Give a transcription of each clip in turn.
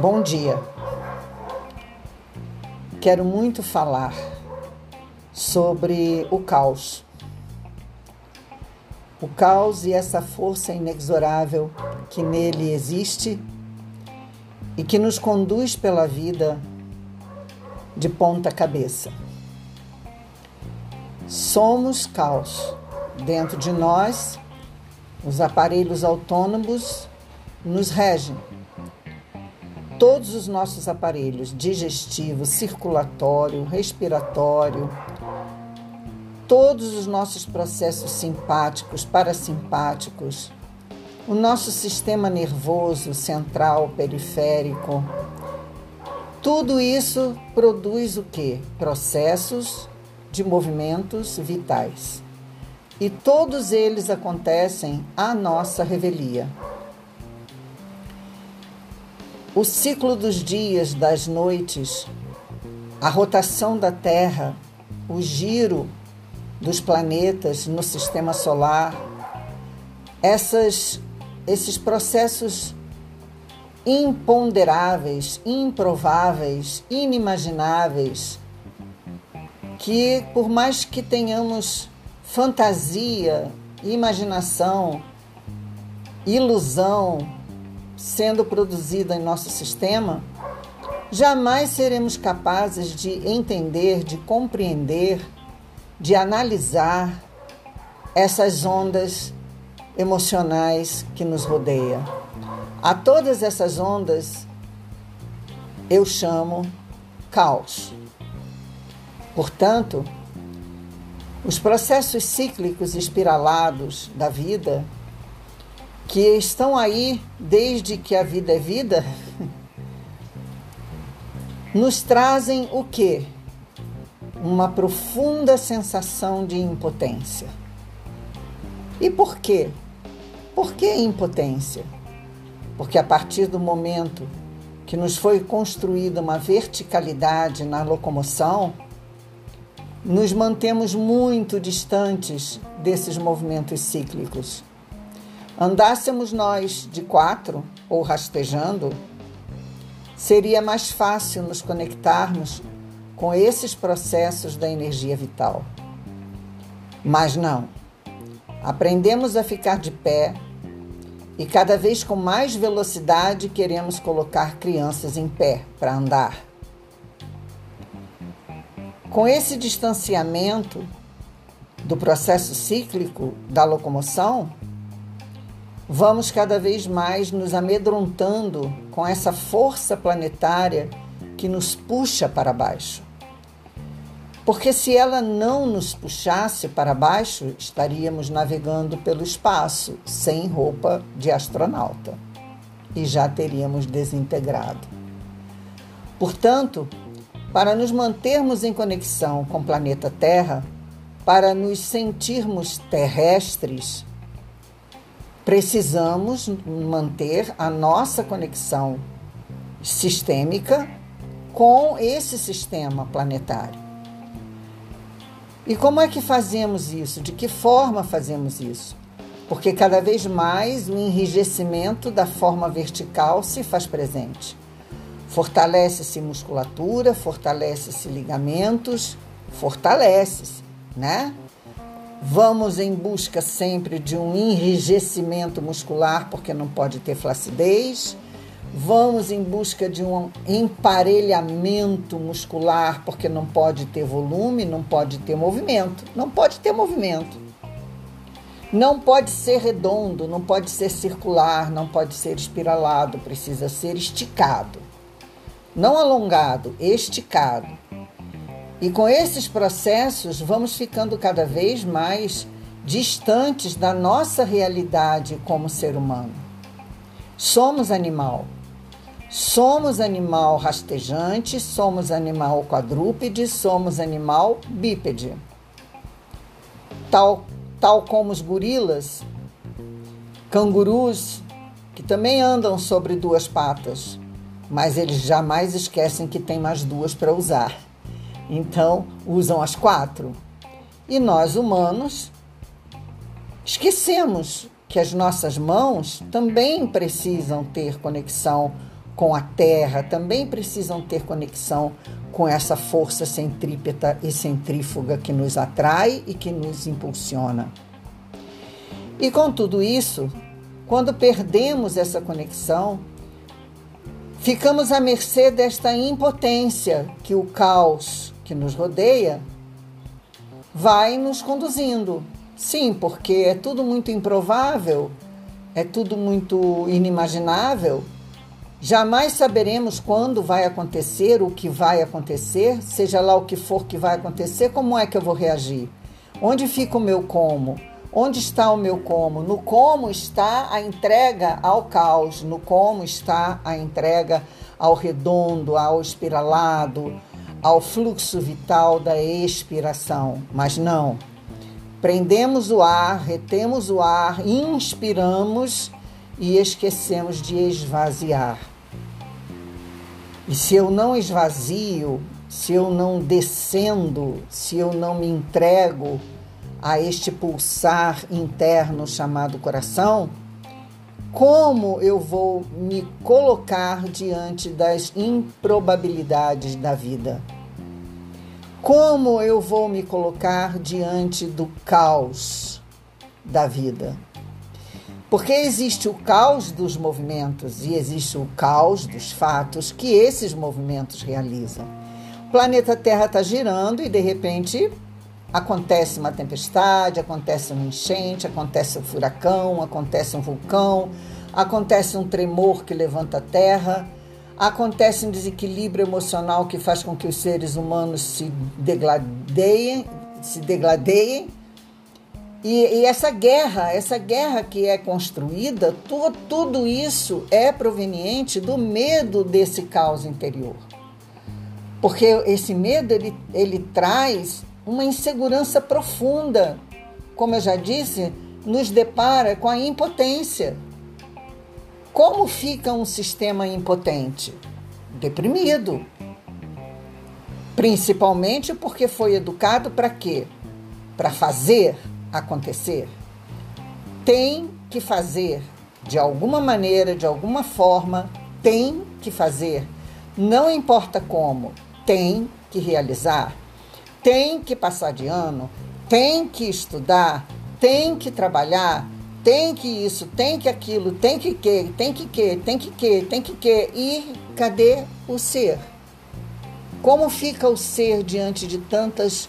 Bom dia. Quero muito falar sobre o caos. O caos e essa força inexorável que nele existe e que nos conduz pela vida de ponta cabeça. Somos caos. Dentro de nós, os aparelhos autônomos nos regem todos os nossos aparelhos digestivo, circulatório, respiratório, todos os nossos processos simpáticos, parasimpáticos, o nosso sistema nervoso central, periférico, tudo isso produz o que? Processos de movimentos vitais. E todos eles acontecem à nossa revelia o ciclo dos dias, das noites, a rotação da Terra, o giro dos planetas no sistema solar, essas, esses processos imponderáveis, improváveis, inimagináveis, que por mais que tenhamos fantasia, imaginação, ilusão, sendo produzida em nosso sistema, jamais seremos capazes de entender, de compreender, de analisar essas ondas emocionais que nos rodeiam. A todas essas ondas eu chamo caos. Portanto, os processos cíclicos espiralados da vida que estão aí desde que a vida é vida, nos trazem o quê? Uma profunda sensação de impotência. E por quê? Por que impotência? Porque a partir do momento que nos foi construída uma verticalidade na locomoção, nos mantemos muito distantes desses movimentos cíclicos. Andássemos nós de quatro ou rastejando, seria mais fácil nos conectarmos com esses processos da energia vital. Mas não. Aprendemos a ficar de pé e cada vez com mais velocidade queremos colocar crianças em pé para andar. Com esse distanciamento do processo cíclico da locomoção, vamos cada vez mais nos amedrontando com essa força planetária que nos puxa para baixo. Porque se ela não nos puxasse para baixo, estaríamos navegando pelo espaço sem roupa de astronauta e já teríamos desintegrado. Portanto, para nos mantermos em conexão com o planeta Terra, para nos sentirmos terrestres, precisamos manter a nossa conexão sistêmica com esse sistema planetário. E como é que fazemos isso? De que forma fazemos isso? Porque cada vez mais o enrijecimento da forma vertical se faz presente. Fortalece-se musculatura, fortalece-se ligamentos, fortalece-se, né? Vamos em busca sempre de um enrijecimento muscular, porque não pode ter flacidez. Vamos em busca de um emparelhamento muscular, porque não pode ter volume, não pode ter movimento. Não pode ter movimento. Não pode ser redondo, não pode ser circular, não pode ser espiralado, precisa ser esticado. Não alongado, esticado. E com esses processos, vamos ficando cada vez mais distantes da nossa realidade como ser humano. Somos animal. Somos animal rastejante, somos animal quadrúpede, somos animal bípede. Tal, tal como os gorilas, cangurus, que também andam sobre duas patas, mas eles jamais esquecem que tem mais duas para usar. Então, usam as quatro. E nós, humanos, esquecemos que as nossas mãos também precisam ter conexão com a Terra, também precisam ter conexão com essa força centrípeta e centrífuga que nos atrai e que nos impulsiona. E com tudo isso, quando perdemos essa conexão, ficamos à mercê desta impotência que o caos que nos rodeia vai nos conduzindo. Sim, porque é tudo muito improvável, é tudo muito inimaginável. Jamais saberemos quando vai acontecer, o que vai acontecer, seja lá o que for que vai acontecer, como é que eu vou reagir? Onde fica o meu como? Onde está o meu como? No como está a entrega ao caos, no como está a entrega ao redondo, ao espiralado, ao fluxo vital da expiração. Mas não. Prendemos o ar, retemos o ar, inspiramos e esquecemos de esvaziar. E se eu não esvazio, se eu não descendo, se eu não me entrego a este pulsar interno chamado coração, como eu vou me colocar diante das improbabilidades da vida? Como eu vou me colocar diante do caos da vida? Porque existe o caos dos movimentos e existe o caos dos fatos que esses movimentos realizam. O planeta Terra está girando e de repente acontece uma tempestade, acontece uma enchente, acontece um furacão, acontece um vulcão, acontece um tremor que levanta a Terra, acontece um desequilíbrio emocional que faz com que os seres humanos se degladeiem, se degladeiem e, e, essa guerra, essa guerra que é construída, tu, tudo isso é proveniente do medo desse caos interior. Porque esse medo ele, ele traz uma insegurança profunda. Como eu já disse, nos depara com a impotência. Como fica um sistema impotente? Deprimido. Principalmente porque foi educado para quê? Para fazer acontecer, tem que fazer de alguma maneira, de alguma forma, tem que fazer. Não importa como, tem que realizar, tem que passar de ano, tem que estudar, tem que trabalhar, tem que isso, tem que aquilo, tem que que, tem que que, tem que que, tem que que. E cadê o ser? Como fica o ser diante de tantas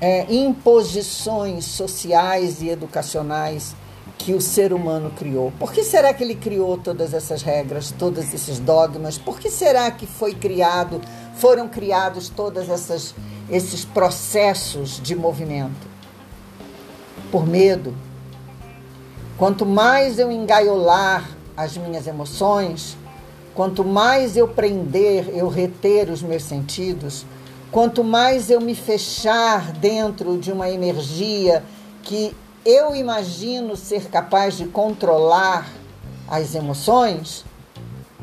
é, imposições sociais e educacionais que o ser humano criou. Por que será que ele criou todas essas regras, todos esses dogmas? Por que será que foi criado, foram criados todos essas, esses processos de movimento? Por medo. Quanto mais eu engaiolar as minhas emoções, quanto mais eu prender, eu reter os meus sentidos, Quanto mais eu me fechar dentro de uma energia que eu imagino ser capaz de controlar as emoções,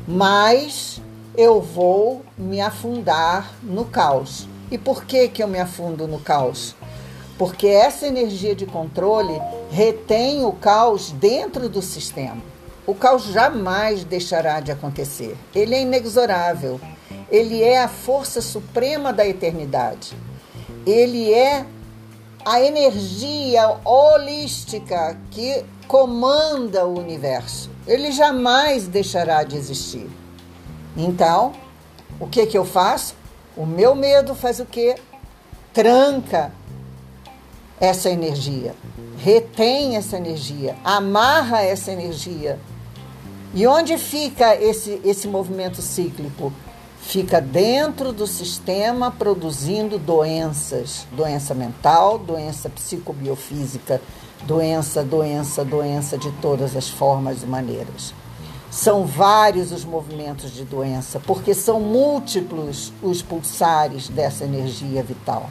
mais eu vou me afundar no caos. E por que, que eu me afundo no caos? Porque essa energia de controle retém o caos dentro do sistema. O caos jamais deixará de acontecer. Ele é inexorável. Ele é a força suprema da eternidade. Ele é a energia holística que comanda o universo. Ele jamais deixará de existir. Então, o que que eu faço? O meu medo faz o quê? Tranca essa energia, retém essa energia, amarra essa energia. E onde fica esse, esse movimento cíclico? fica dentro do sistema produzindo doenças, doença mental, doença psicobiofísica, doença, doença, doença de todas as formas e maneiras. São vários os movimentos de doença, porque são múltiplos os pulsares dessa energia vital.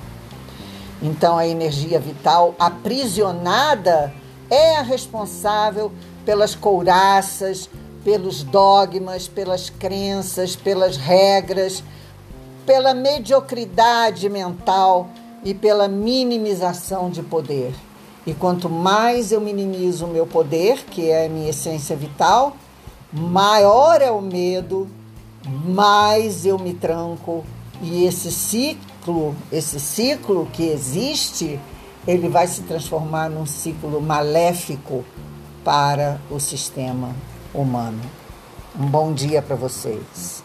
Então, a energia vital aprisionada é a responsável pelas couraças, pelos dogmas, pelas crenças, pelas regras, pela mediocridade mental e pela minimização de poder. E quanto mais eu minimizo o meu poder, que é a minha essência vital, maior é o medo mais eu me tranco e esse ciclo, esse ciclo que existe, ele vai se transformar num ciclo maléfico para o sistema humano. Um bom dia para vocês.